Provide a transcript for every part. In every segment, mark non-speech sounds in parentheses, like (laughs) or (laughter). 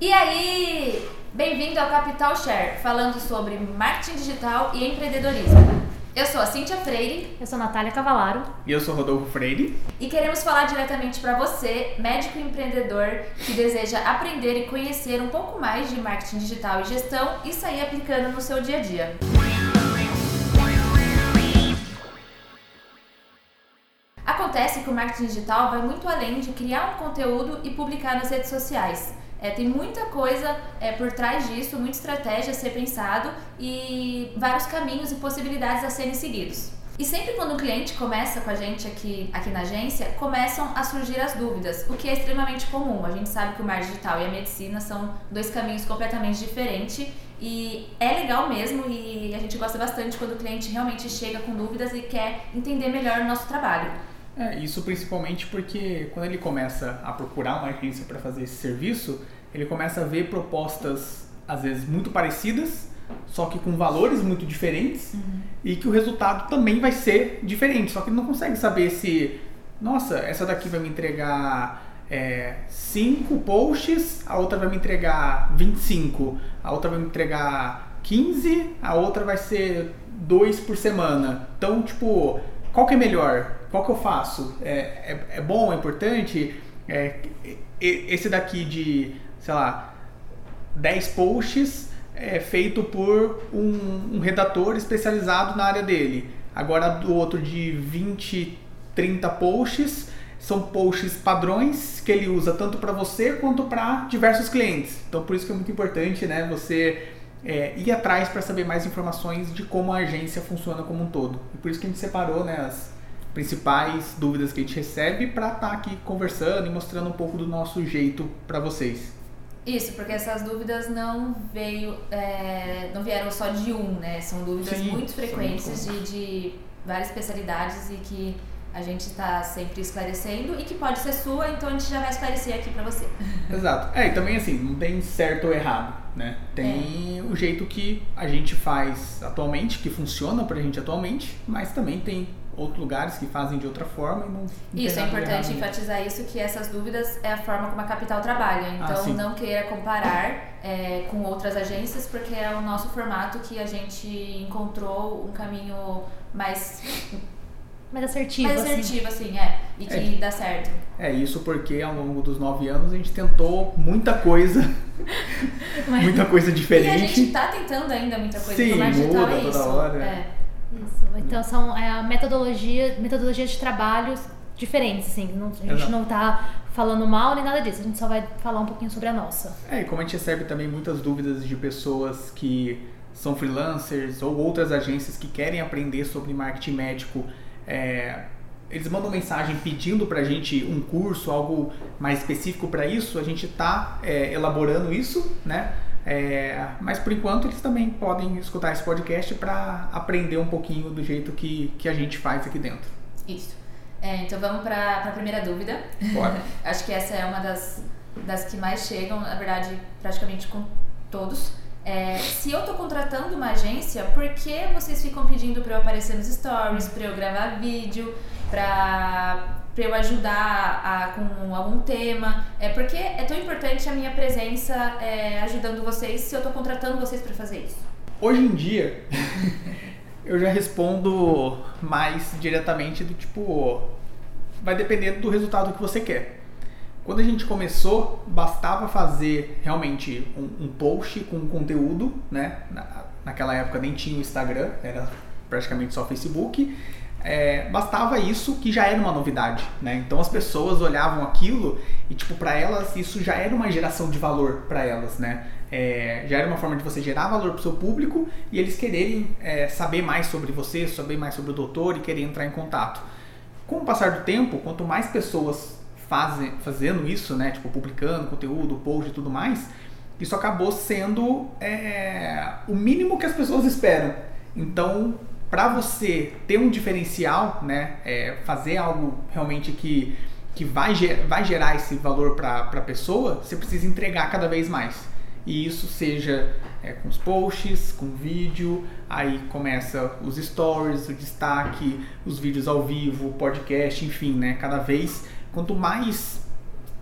E aí, bem-vindo ao Capital Share, falando sobre marketing digital e empreendedorismo. Eu sou a Cíntia Freire. Eu sou a Natália Cavalaro. E eu sou Rodolfo Freire. E queremos falar diretamente para você, médico e empreendedor, que deseja aprender e conhecer um pouco mais de marketing digital e gestão e sair aplicando no seu dia a dia. Acontece que o marketing digital vai muito além de criar um conteúdo e publicar nas redes sociais. É, tem muita coisa é, por trás disso, muita estratégia a ser pensado e vários caminhos e possibilidades a serem seguidos. E sempre quando um cliente começa com a gente aqui, aqui na agência, começam a surgir as dúvidas, o que é extremamente comum. A gente sabe que o marketing digital e a medicina são dois caminhos completamente diferentes e é legal mesmo e a gente gosta bastante quando o cliente realmente chega com dúvidas e quer entender melhor o nosso trabalho. É, isso principalmente porque quando ele começa a procurar uma agência para fazer esse serviço, ele começa a ver propostas às vezes muito parecidas, só que com valores muito diferentes uhum. e que o resultado também vai ser diferente. Só que ele não consegue saber se, nossa, essa daqui vai me entregar 5 é, posts, a outra vai me entregar 25, a outra vai me entregar 15, a outra vai ser 2 por semana. Então, tipo, qual que é melhor? Qual que eu faço? É, é, é bom, é importante? É, esse daqui de, sei lá, 10 posts é feito por um, um redator especializado na área dele. Agora do outro de 20, 30 posts são posts padrões que ele usa tanto para você quanto para diversos clientes. Então por isso que é muito importante, né, você é, ir atrás para saber mais informações de como a agência funciona como um todo. E por isso que a gente separou né, as principais dúvidas que a gente recebe para estar tá aqui conversando e mostrando um pouco do nosso jeito para vocês. Isso, porque essas dúvidas não veio, é, não vieram só de um, né? São dúvidas Sim, muito frequentes de, de várias especialidades e que a gente está sempre esclarecendo e que pode ser sua, então a gente já vai esclarecer aqui para você. (laughs) Exato. É, e também assim, não tem certo ou errado, né? Tem é. o jeito que a gente faz atualmente, que funciona pra gente atualmente, mas também tem outros lugares que fazem de outra forma e não, não Isso, é importante enfatizar isso, que essas dúvidas é a forma como a Capital trabalha. Ah, então, ah, não queira comparar é, com outras agências, porque é o nosso formato que a gente encontrou um caminho mais (laughs) mais assertivo. Mais assertivo, assim, assim é. E que é, dá certo. É isso porque ao longo dos nove anos a gente tentou muita coisa. Mas, (laughs) muita coisa diferente. E a gente tá tentando ainda muita coisa. Sim, muda é toda isso. hora. É. Isso. Então são é, metodologia, metodologias de trabalhos diferentes, assim. Não, a gente Exato. não tá falando mal nem nada disso. A gente só vai falar um pouquinho sobre a nossa. É, e como a gente recebe também muitas dúvidas de pessoas que são freelancers ou outras agências que querem aprender sobre marketing médico é, eles mandam mensagem pedindo para a gente um curso, algo mais específico para isso, a gente está é, elaborando isso, né? É, mas por enquanto eles também podem escutar esse podcast para aprender um pouquinho do jeito que, que a gente faz aqui dentro. Isso. É, então vamos para a primeira dúvida. Bora. (laughs) Acho que essa é uma das, das que mais chegam, na verdade, praticamente com todos. É, se eu tô contratando uma agência, por que vocês ficam pedindo para eu aparecer nos stories, para eu gravar vídeo, para para eu ajudar a, com algum tema? É porque é tão importante a minha presença é, ajudando vocês se eu tô contratando vocês para fazer isso? Hoje em dia, (laughs) eu já respondo mais diretamente do tipo, vai depender do resultado que você quer. Quando a gente começou, bastava fazer realmente um, um post com conteúdo, né? Na, naquela época nem tinha o Instagram, era praticamente só Facebook. É, bastava isso que já era uma novidade, né? Então as pessoas olhavam aquilo e tipo para elas isso já era uma geração de valor para elas, né? É, já era uma forma de você gerar valor para o seu público e eles quererem é, saber mais sobre você, saber mais sobre o doutor e querer entrar em contato. Com o passar do tempo, quanto mais pessoas fazem, fazendo isso, né? Tipo, publicando conteúdo, post e tudo mais, isso acabou sendo é, o mínimo que as pessoas esperam. Então, para você ter um diferencial, né? É, fazer algo realmente que, que vai, vai gerar esse valor para a pessoa, você precisa entregar cada vez mais. E isso seja é, com os posts, com vídeo, aí começa os stories, o destaque, os vídeos ao vivo, podcast, enfim, né? Cada vez quanto mais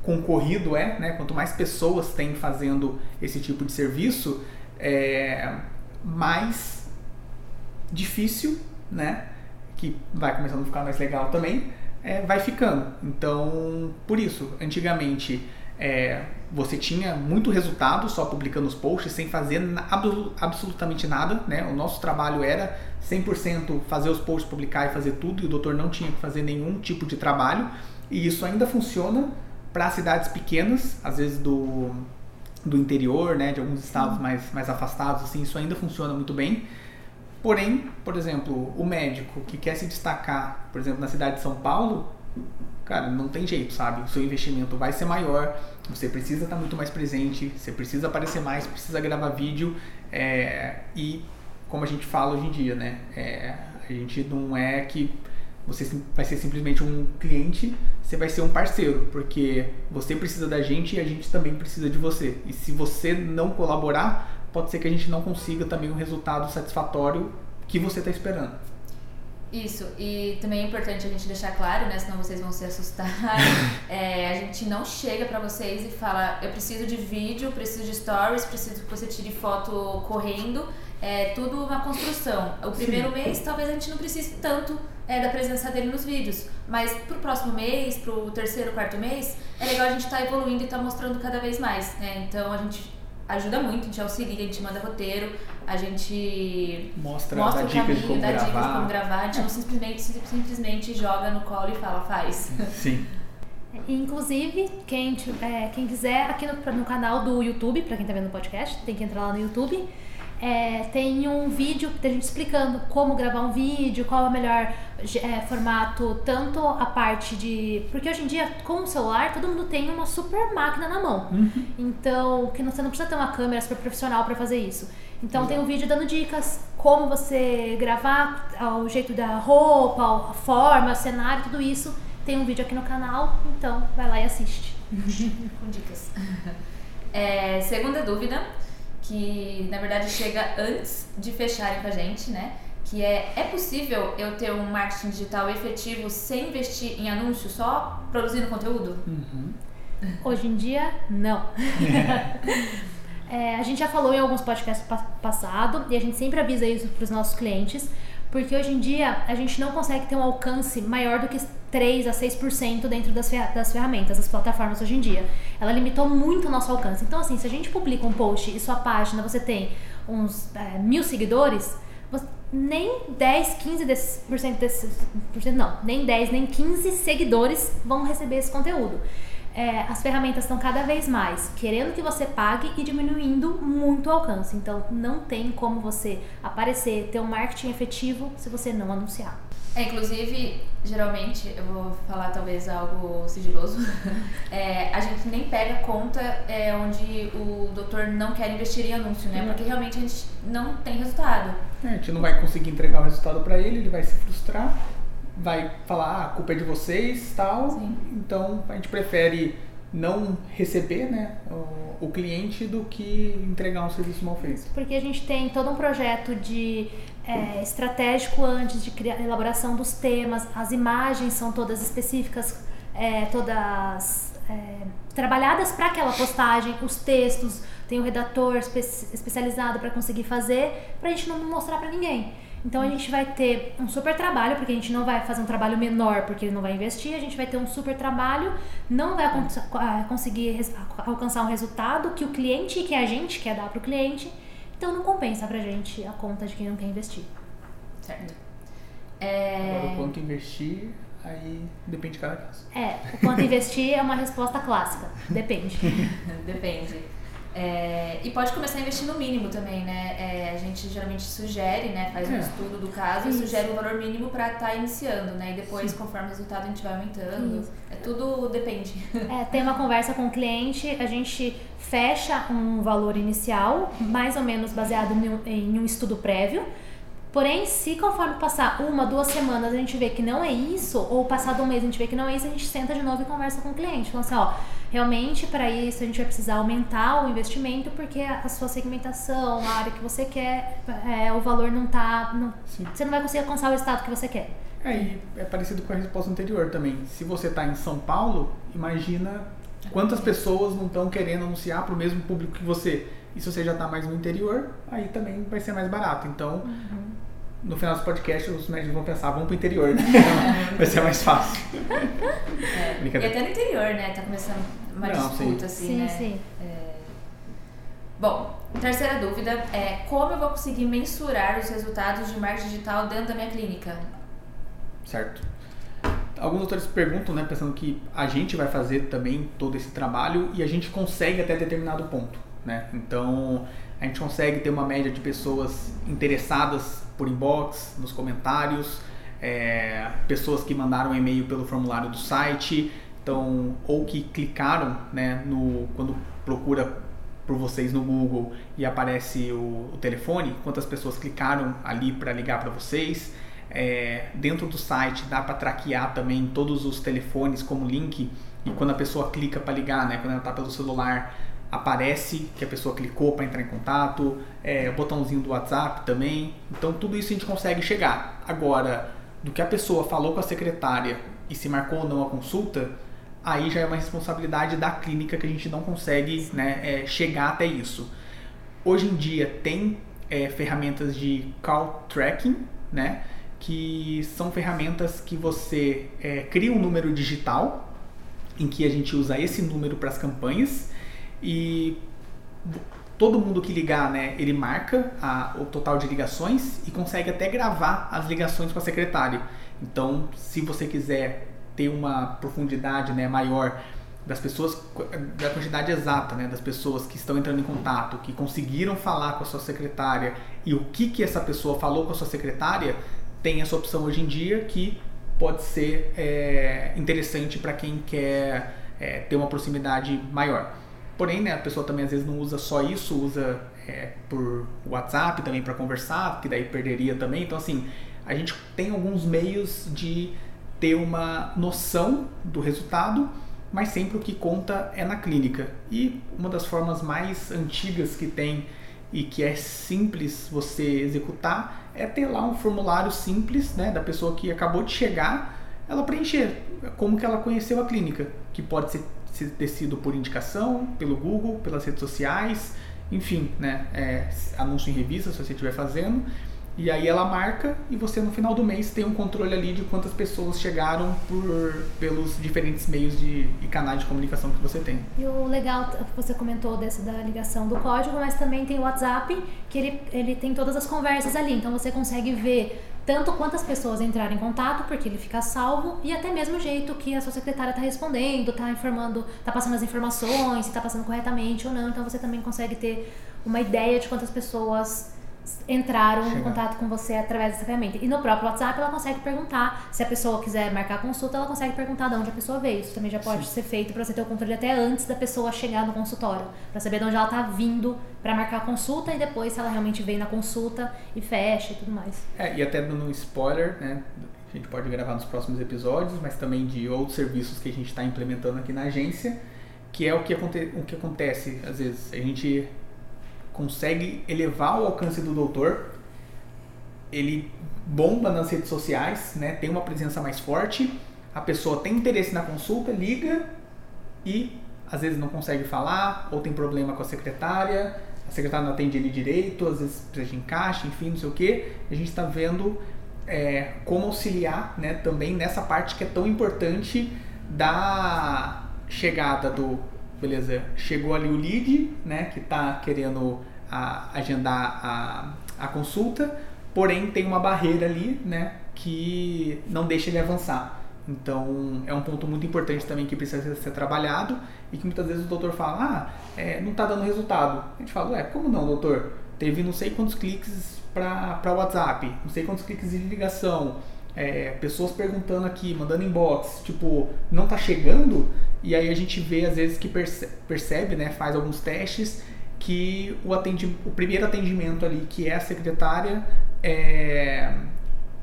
concorrido é, né? Quanto mais pessoas tem fazendo esse tipo de serviço, é, mais difícil, né? Que vai começando a ficar mais legal também, é, vai ficando. Então, por isso, antigamente é, você tinha muito resultado só publicando os posts sem fazer absolutamente nada, né? O nosso trabalho era 100% fazer os posts, publicar e fazer tudo, e o doutor não tinha que fazer nenhum tipo de trabalho. E isso ainda funciona para cidades pequenas, às vezes do, do interior, né, de alguns estados mais, mais afastados, assim, isso ainda funciona muito bem. Porém, por exemplo, o médico que quer se destacar, por exemplo, na cidade de São Paulo, cara, não tem jeito, sabe? O seu investimento vai ser maior, você precisa estar muito mais presente, você precisa aparecer mais, precisa gravar vídeo é, e, como a gente fala hoje em dia, né? É, a gente não é que você vai ser simplesmente um cliente, você vai ser um parceiro, porque você precisa da gente e a gente também precisa de você. E se você não colaborar, pode ser que a gente não consiga também um resultado satisfatório que você está esperando. Isso, e também é importante a gente deixar claro, né? Senão vocês vão se assustar. (laughs) é, a gente não chega para vocês e fala: eu preciso de vídeo, preciso de stories, preciso que você tire foto correndo. É tudo uma construção. O primeiro Sim. mês talvez a gente não precise tanto é, da presença dele nos vídeos. Mas pro próximo mês, pro terceiro, quarto mês, é legal a gente estar tá evoluindo e estar tá mostrando cada vez mais. Né? Então a gente ajuda muito, a gente auxilia, a gente manda roteiro, a gente mostra, mostra o caminho, dá dicas de como gravar, a gente não simplesmente, simplesmente joga no colo e fala, faz. (laughs) Sim. Inclusive, quem, é, quem quiser, aqui no, no canal do YouTube, para quem tá vendo o podcast, tem que entrar lá no YouTube é, tem um vídeo da gente explicando como gravar um vídeo, qual é o melhor é, formato, tanto a parte de. Porque hoje em dia, com o celular, todo mundo tem uma super máquina na mão. Uhum. Então, que você não precisa ter uma câmera super profissional para fazer isso. Então, Exato. tem um vídeo dando dicas como você gravar, o jeito da roupa, a forma, o cenário, tudo isso. Tem um vídeo aqui no canal, então vai lá e assiste. (laughs) com dicas. (laughs) É, segunda dúvida que na verdade chega antes de fecharem com a gente, né? Que é, é possível eu ter um marketing digital efetivo sem investir em anúncio, só produzindo conteúdo? Uhum. Hoje em dia, não. (laughs) é, a gente já falou em alguns podcasts passados e a gente sempre avisa isso para os nossos clientes, porque hoje em dia a gente não consegue ter um alcance maior do que 3 a 6% dentro das, das ferramentas, das plataformas hoje em dia. Ela limitou muito o nosso alcance. Então, assim, se a gente publica um post e sua página você tem uns é, mil seguidores, nem 10, 15 desses, por cento desses, por cento, não, nem 10, nem 15 seguidores vão receber esse conteúdo é, as ferramentas estão cada vez mais querendo que você pague e diminuindo muito o alcance. Então, não tem como você aparecer, ter um marketing efetivo se você não anunciar. É, inclusive, geralmente, eu vou falar talvez algo sigiloso, (laughs) é, a gente nem pega conta é, onde o doutor não quer investir em anúncio, né? Porque realmente a gente não tem resultado. É, a gente não vai conseguir entregar o resultado para ele, ele vai se frustrar vai falar, ah, a culpa é de vocês tal. Sim. Então a gente prefere não receber né, o, o, cliente do que entregar um serviço mal feito. Porque a gente tem todo um projeto de é, estratégico antes de criar, elaboração dos temas, as imagens são todas específicas, é, todas é, trabalhadas para aquela postagem, os textos, tem um redator espe especializado para conseguir fazer, para a gente não mostrar para ninguém. Então a gente vai ter um super trabalho, porque a gente não vai fazer um trabalho menor porque ele não vai investir, a gente vai ter um super trabalho, não vai conseguir alcançar um resultado que o cliente que a gente quer dar para o cliente, então não compensa pra gente a conta de quem não quer investir. Certo. É... Agora o quanto investir, aí depende de cada caso. É, o quanto investir é uma resposta clássica, depende. (laughs) depende. É, e pode começar a investir no mínimo também, né? É, a gente geralmente sugere, né? Faz um é. estudo do caso Isso. e sugere um valor mínimo para estar tá iniciando, né? E depois, Sim. conforme o resultado, a gente vai aumentando. Isso. É tudo depende. É, tem uma conversa com o cliente, a gente fecha um valor inicial, mais ou menos baseado em um estudo prévio. Porém, se conforme passar uma, duas semanas a gente vê que não é isso, ou passado um mês a gente vê que não é isso, a gente senta de novo e conversa com o cliente. Falando assim, ó, realmente para isso a gente vai precisar aumentar o investimento porque a sua segmentação, a área que você quer, é, o valor não tá. Não, você não vai conseguir alcançar o estado que você quer. É, e é parecido com a resposta anterior também. Se você está em São Paulo, imagina Quantas pessoas não estão querendo anunciar para o mesmo público que você? E se você já está mais no interior, aí também vai ser mais barato. Então, Uhum. No final dos podcasts, os médicos vão pensar, vamos para o interior, né? Então, (laughs) vai ser mais fácil. É. E até no interior, né? Tá começando uma Não, disputa, assim, Sim, né? sim. Bom, terceira dúvida é como eu vou conseguir mensurar os resultados de marketing digital dentro da minha clínica? Certo. Alguns doutores perguntam, né, pensando que a gente vai fazer também todo esse trabalho e a gente consegue até determinado ponto, né? Então, a gente consegue ter uma média de pessoas interessadas por inbox, nos comentários, é, pessoas que mandaram e-mail pelo formulário do site, então, ou que clicaram, né, no, quando procura por vocês no Google e aparece o, o telefone, quantas pessoas clicaram ali para ligar para vocês. É, dentro do site dá para traquear também todos os telefones como link e quando a pessoa clica para ligar, né, quando ela está pelo celular, aparece que a pessoa clicou para entrar em contato, é, o botãozinho do WhatsApp também. Então tudo isso a gente consegue chegar. Agora, do que a pessoa falou com a secretária e se marcou ou não a consulta, aí já é uma responsabilidade da clínica que a gente não consegue né, é, chegar até isso. Hoje em dia tem é, ferramentas de call tracking, né, que são ferramentas que você é, cria um número digital, em que a gente usa esse número para as campanhas e todo mundo que ligar, né, ele marca a, o total de ligações e consegue até gravar as ligações para a secretária. Então, se você quiser ter uma profundidade né, maior das pessoas, da quantidade exata né, das pessoas que estão entrando em contato, que conseguiram falar com a sua secretária e o que, que essa pessoa falou com a sua secretária, tem essa opção hoje em dia que pode ser é, interessante para quem quer é, ter uma proximidade maior. Porém, né, a pessoa também às vezes não usa só isso, usa é, por WhatsApp também para conversar, que daí perderia também. Então, assim, a gente tem alguns meios de ter uma noção do resultado, mas sempre o que conta é na clínica. E uma das formas mais antigas que tem e que é simples você executar é ter lá um formulário simples, né, da pessoa que acabou de chegar, ela preencher como que ela conheceu a clínica, que pode ser ter sido por indicação, pelo Google, pelas redes sociais, enfim, né, é, anúncio em revista se você estiver fazendo. E aí ela marca e você no final do mês tem um controle ali de quantas pessoas chegaram por, pelos diferentes meios de, e canais de comunicação que você tem. E o legal, você comentou desse da ligação do código, mas também tem o WhatsApp, que ele, ele tem todas as conversas ali. Então você consegue ver tanto quantas pessoas entraram em contato, porque ele fica salvo, e até mesmo o jeito que a sua secretária está respondendo, está informando, está passando as informações, se está passando corretamente ou não. Então você também consegue ter uma ideia de quantas pessoas entraram Chegar. em contato com você através dessa ferramenta. E no próprio WhatsApp ela consegue perguntar, se a pessoa quiser marcar consulta, ela consegue perguntar de onde a pessoa veio. Isso também já pode Sim. ser feito para você ter o controle até antes da pessoa chegar no consultório, para saber de onde ela está vindo para marcar a consulta e depois se ela realmente veio na consulta e fecha e tudo mais. É, e até dando um spoiler, né? A gente pode gravar nos próximos episódios, mas também de outros serviços que a gente está implementando aqui na agência, que é o que, aconte o que acontece. Às vezes a gente consegue elevar o alcance do doutor, ele bomba nas redes sociais, né? tem uma presença mais forte, a pessoa tem interesse na consulta, liga e às vezes não consegue falar, ou tem problema com a secretária, a secretária não atende ele direito, às vezes precisa de encaixe, enfim, não sei o que. A gente está vendo é, como auxiliar né, também nessa parte que é tão importante da chegada do. Beleza, chegou ali o lead, né, que está querendo a- agendar a, a consulta, porém tem uma barreira ali, né, que não deixa ele avançar. Então é um ponto muito importante também que precisa ser, trabalhado e que muitas vezes o doutor fala, ah, é, não está dando resultado. A gente fala, ué, como não, doutor? Teve não sei quantos cliques para WhatsApp, não sei quantos cliques de ligação, é, pessoas perguntando aqui, mandando inbox, tipo, não tá chegando, e aí a gente vê às vezes que perce- percebe, né, faz alguns testes, que o, atendi o primeiro atendimento ali, que é a secretária, é,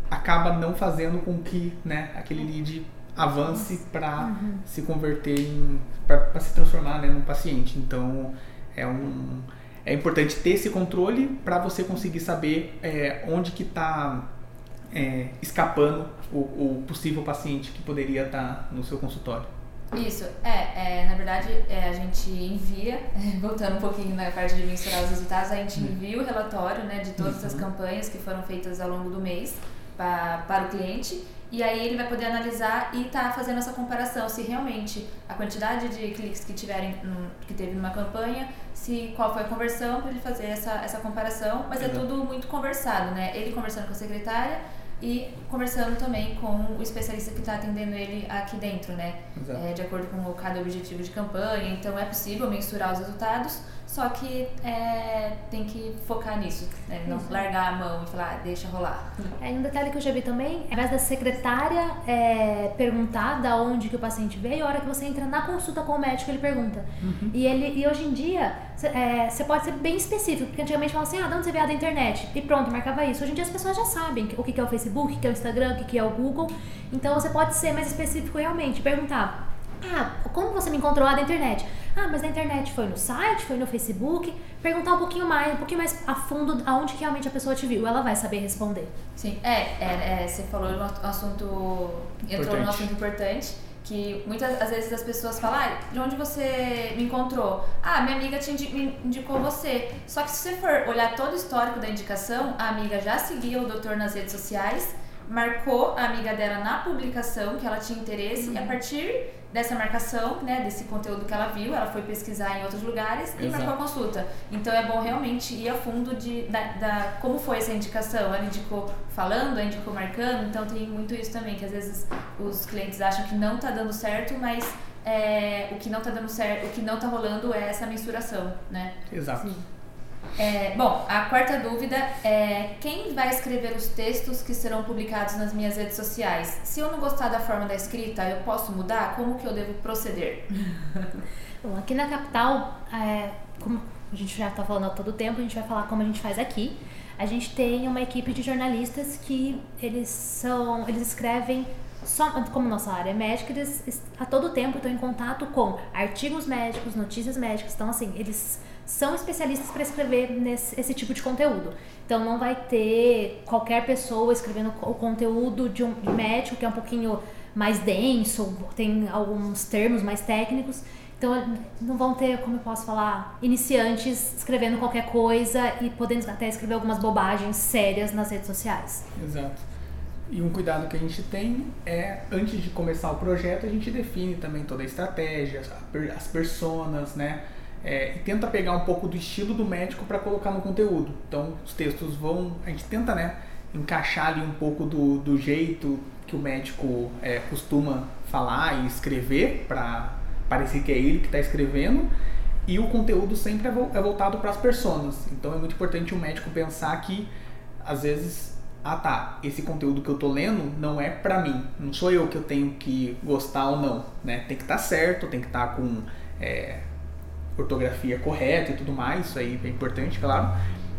acaba não fazendo com que né, aquele lead avance para se converter em. para se transformar né, num paciente. Então é um. É importante ter esse controle para você conseguir saber é, onde que está escapando o, o possível paciente que poderia estar no seu consultório. Isso, é, é na verdade é, a gente envia, (laughs) voltando um pouquinho na parte de mensurar os resultados, a gente envia o relatório né, de todas as campanhas que foram feitas ao longo do mês pra, para o cliente e aí ele vai poder analisar e tá fazendo essa comparação se realmente a quantidade de cliques que tiverem que teve numa campanha, se qual foi a conversão para ele fazer essa, essa comparação, mas Exato. é tudo muito conversado, né? Ele conversando com a secretária e conversando também com o especialista que está atendendo ele aqui dentro, né? É, de acordo com cada objetivo de campanha. Então é possível mensurar os resultados, só que é, tem que focar nisso, né? não Isso. largar a mão e falar, ah, deixa rolar. É, um detalhe que eu já vi também, ao invés da secretária é, perguntar da onde que o paciente veio, a hora que você entra na consulta com o médico, ele pergunta. Uhum. E, ele, e hoje em dia, é, você pode ser bem específico, porque antigamente falava assim, ah, de onde você veio da internet? E pronto, marcava isso. Hoje em dia as pessoas já sabem o que é o Facebook, o que é o Instagram, o que é o Google. Então você pode ser mais específico realmente, perguntar, ah, como você me encontrou lá na internet? Ah, mas na internet foi no site, foi no Facebook. Perguntar um pouquinho mais, um pouquinho mais a fundo aonde que realmente a pessoa te viu. Ela vai saber responder. Sim, é, é, é você falou no assunto. Entrou importante. num assunto importante. Que muitas às vezes as pessoas falam, ah, de onde você me encontrou? Ah, minha amiga te me indicou você. Só que se você for olhar todo o histórico da indicação, a amiga já seguia o doutor nas redes sociais, marcou a amiga dela na publicação que ela tinha interesse, uhum. e a partir dessa marcação, né, desse conteúdo que ela viu, ela foi pesquisar em outros lugares Exato. e marcou a consulta. Então é bom realmente ir a fundo de da, da, como foi essa indicação. Ela indicou falando, ela indicou marcando, então tem muito isso também, que às vezes os clientes acham que não está dando certo, mas é, o que não está dando certo, o que não está rolando é essa mensuração, né? Exato. Sim. É, bom, a quarta dúvida é quem vai escrever os textos que serão publicados nas minhas redes sociais? Se eu não gostar da forma da escrita, eu posso mudar? Como que eu devo proceder? (laughs) Bom, aqui na capital, é, como a gente já está falando há todo o tempo, a gente vai falar como a gente faz aqui. A gente tem uma equipe de jornalistas que eles são, eles escrevem só, como nossa área é médica, eles a todo tempo estão em contato com artigos médicos, notícias médicas. Então, assim, eles são especialistas para escrever nesse, esse tipo de conteúdo. Então não vai ter qualquer pessoa escrevendo o conteúdo de um médico que é um pouquinho mais denso, tem alguns termos mais técnicos. Então não vão ter, como eu posso falar, iniciantes escrevendo qualquer coisa e podendo até escrever algumas bobagens sérias nas redes sociais. Exato. E um cuidado que a gente tem é, antes de começar o projeto, a gente define também toda a estratégia, as personas, né? É, e tenta pegar um pouco do estilo do médico para colocar no conteúdo. Então, os textos vão, a gente tenta, né, encaixar ali um pouco do, do jeito que o médico é, costuma falar e escrever para parecer que é ele que está escrevendo. E o conteúdo sempre é, é voltado para as pessoas. Então é muito importante o médico pensar que às vezes, ah tá, esse conteúdo que eu tô lendo não é para mim. Não sou eu que eu tenho que gostar ou não, né? Tem que estar tá certo, tem que estar tá com é, ortografia correta e tudo mais, isso aí é importante, claro.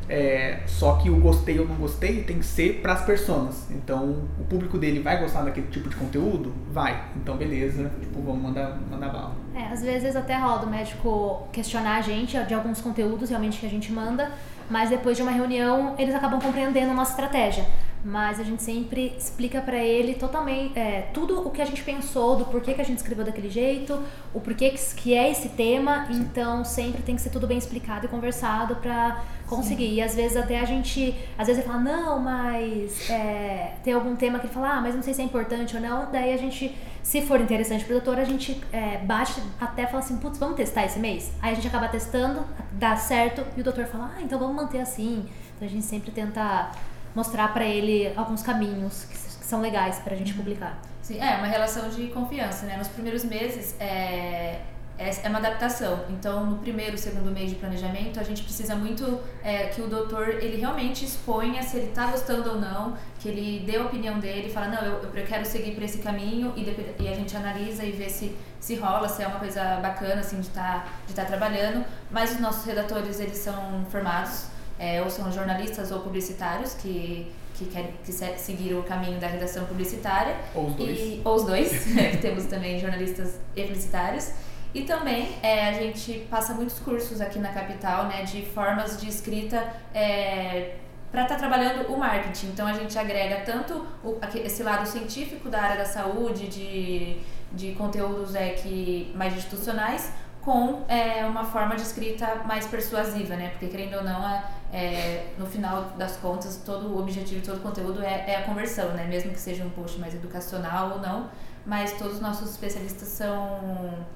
É, só que o gostei ou não gostei tem que ser para as pessoas. Então, o público dele vai gostar daquele tipo de conteúdo? Vai. Então, beleza. Tipo, vamos mandar, mandar bala. É, às vezes até rola o médico questionar a gente de alguns conteúdos realmente que a gente manda, mas depois de uma reunião eles acabam compreendendo a nossa estratégia mas a gente sempre explica para ele totalmente é, tudo o que a gente pensou do porquê que a gente escreveu daquele jeito, o porquê que, que é esse tema, Sim. então sempre tem que ser tudo bem explicado e conversado para conseguir. Sim. E às vezes até a gente, às vezes ele fala, não, mas é, tem algum tema que ele fala, ah, mas não sei se é importante ou não, daí a gente, se for interessante pro doutor, a gente é, bate até fala assim, putz, vamos testar esse mês? Aí a gente acaba testando, dá certo, e o doutor fala, ah, então vamos manter assim. Então a gente sempre tenta mostrar para ele alguns caminhos que, que são legais para a gente publicar. Sim, é uma relação de confiança, né? Nos primeiros meses é, é, é uma adaptação. Então, no primeiro, segundo mês de planejamento, a gente precisa muito é, que o doutor ele realmente exponha se ele está gostando ou não, que ele dê a opinião dele, fala não, eu, eu quero seguir por esse caminho e, e a gente analisa e vê se se rola, se é uma coisa bacana assim de estar tá, de tá trabalhando. Mas os nossos redatores eles são formados é, ou são jornalistas ou publicitários que, que querem que seguir o caminho da redação publicitária. Ou os dois. E, ou os dois, (laughs) que temos também jornalistas e publicitários. E também é, a gente passa muitos cursos aqui na capital né, de formas de escrita é, para estar tá trabalhando o marketing. Então a gente agrega tanto o, esse lado científico da área da saúde, de de conteúdos é que mais institucionais com é, uma forma de escrita mais persuasiva, né? Porque querendo ou não, é, é, no final das contas, todo o objetivo todo o conteúdo é, é, a conversão, né? Mesmo que seja um post mais educacional ou não, mas todos os nossos especialistas são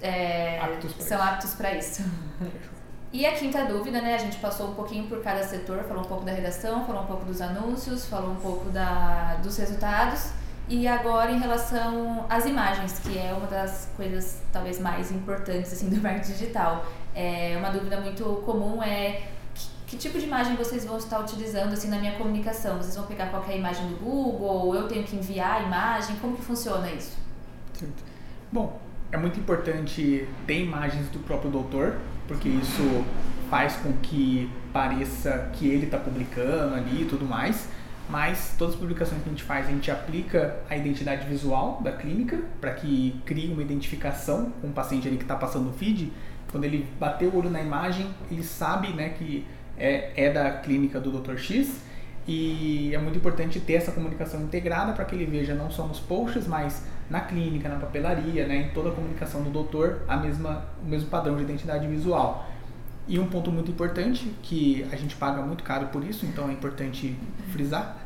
é, Aptos são isso. aptos para isso. E a quinta dúvida, né? A gente passou um pouquinho por cada setor, falou um pouco da redação, falou um pouco dos anúncios, falou um pouco da, dos resultados. E agora em relação às imagens, que é uma das coisas talvez mais importantes assim, (laughs) do marketing digital. É, uma dúvida muito comum é que, tipo de imagem vocês vão estar utilizando assim, na minha comunicação? Vocês vão pegar qualquer imagem do Google ou eu tenho que enviar a imagem? Como que funciona isso? Certo. Bom, é muito importante ter imagens do próprio doutor, porque isso faz com que pareça que ele está publicando ali e tudo mais. Mas todas as publicações que a gente faz, a gente aplica a identidade visual da clínica para que crie uma identificação com o paciente ali que está passando o feed. Quando ele bater o olho na imagem, ele sabe né, que é, é da clínica do Dr. X e é muito importante ter essa comunicação integrada para que ele veja não só nos posts, mas na clínica, na papelaria, né, em toda a comunicação do doutor, a mesma, o mesmo padrão de identidade visual. E um ponto muito importante, que a gente paga muito caro por isso, então é importante frisar,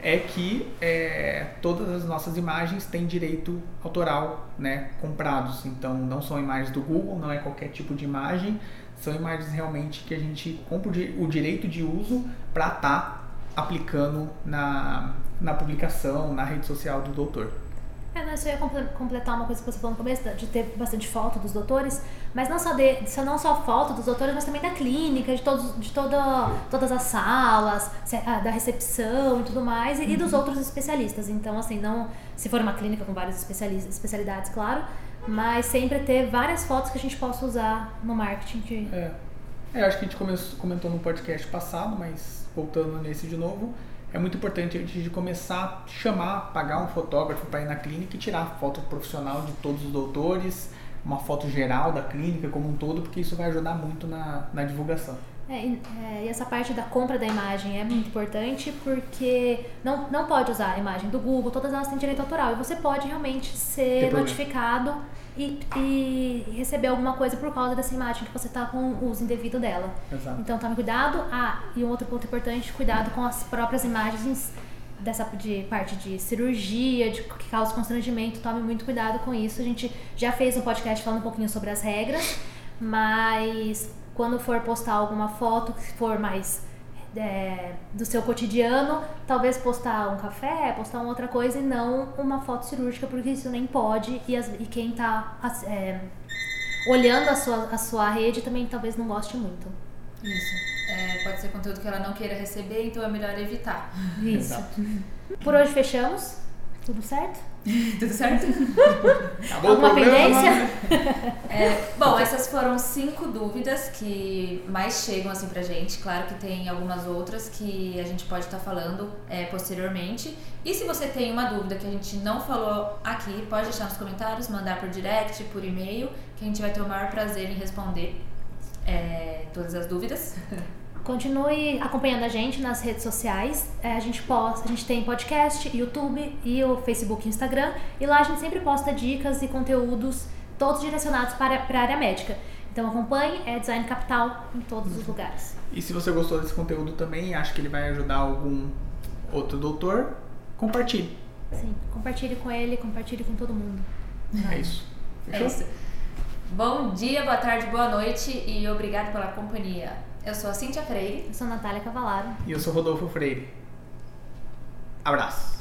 é que é, todas as nossas imagens têm direito autoral né, comprados. Então não são imagens do Google, não é qualquer tipo de imagem, são imagens realmente que a gente compra o di- o direito de uso para estar aplicando na, na publicação, na rede social do doutor. É, não, eu ia comple- completar uma coisa que você falou no começo, de ter bastante foto dos doutores, mas não só, de, só- não só foto dos doutores, mas também da clínica, de, todos, de toda, todas as salas, ah, da recepção e tudo mais, e, e dos outros especialistas. Então, assim, não se for uma clínica com várias especialis- especialidades, claro, mas sempre ter várias fotos que a gente possa usar no marketing. Que, É, é acho que a gente come- comentou no podcast passado, mas voltando nesse de novo, é muito importante antes de começar chamar, pagar um fotógrafo para ir na clínica e tirar foto profissional de todos os doutores, uma foto geral da clínica como um todo, porque isso vai ajudar muito na, na divulgação. É, e, é, e essa parte da compra da imagem é muito importante porque não, não pode usar a imagem do Google, todas elas têm direito autoral. E você pode realmente ser notificado e, e receber alguma coisa por causa dessa imagem que você está com o uso indevido dela. Exato. Então tome cuidado. Ah, e um outro ponto importante, cuidado com as próprias imagens dessa de parte de cirurgia, de que causa constrangimento, tome muito cuidado com isso. A gente já fez um podcast falando um pouquinho sobre as regras, mas quando for postar alguma foto que for mais é, do seu cotidiano, talvez postar um café, postar uma outra coisa e não uma foto cirúrgica, porque isso nem pode e, as- e quem está olhando a sua, a sua rede também talvez não goste muito. Isso. Pode ser conteúdo que ela não queira receber, então é melhor evitar. Isso. Exato. Por hoje fechamos. Tudo certo? (laughs) Tudo certo? (laughs) Acabou Alguma pendência? (laughs) É, bom, essas foram cinco dúvidas que mais chegam assim pra gente. Claro que tem algumas outras que a gente pode estar falando é, posteriormente. E se você tem uma dúvida que a gente não falou aqui, pode deixar nos comentários, mandar por direct, por e-mail, que a gente vai ter o maior prazer em responder é, todas as dúvidas. Continue acompanhando a gente nas redes sociais. É, a gente posta, a gente tem podcast, YouTube e o Facebook e Instagram. E lá a gente sempre posta dicas e conteúdos, todos direcionados para, para a área médica. Então acompanhe, é Design Capital em todos os lugares. E se você gostou desse conteúdo também e acha que ele vai ajudar algum outro doutor, compartilhe. Sim, compartilhe com ele, compartilhe com todo mundo. É isso. É Fechou? isso. Bom dia, boa tarde, boa noite e obrigado pela companhia. Eu sou a Cíntia Freire. Eu sou a Natália Cavalaro. E eu sou Rodolfo Freire. Abraço.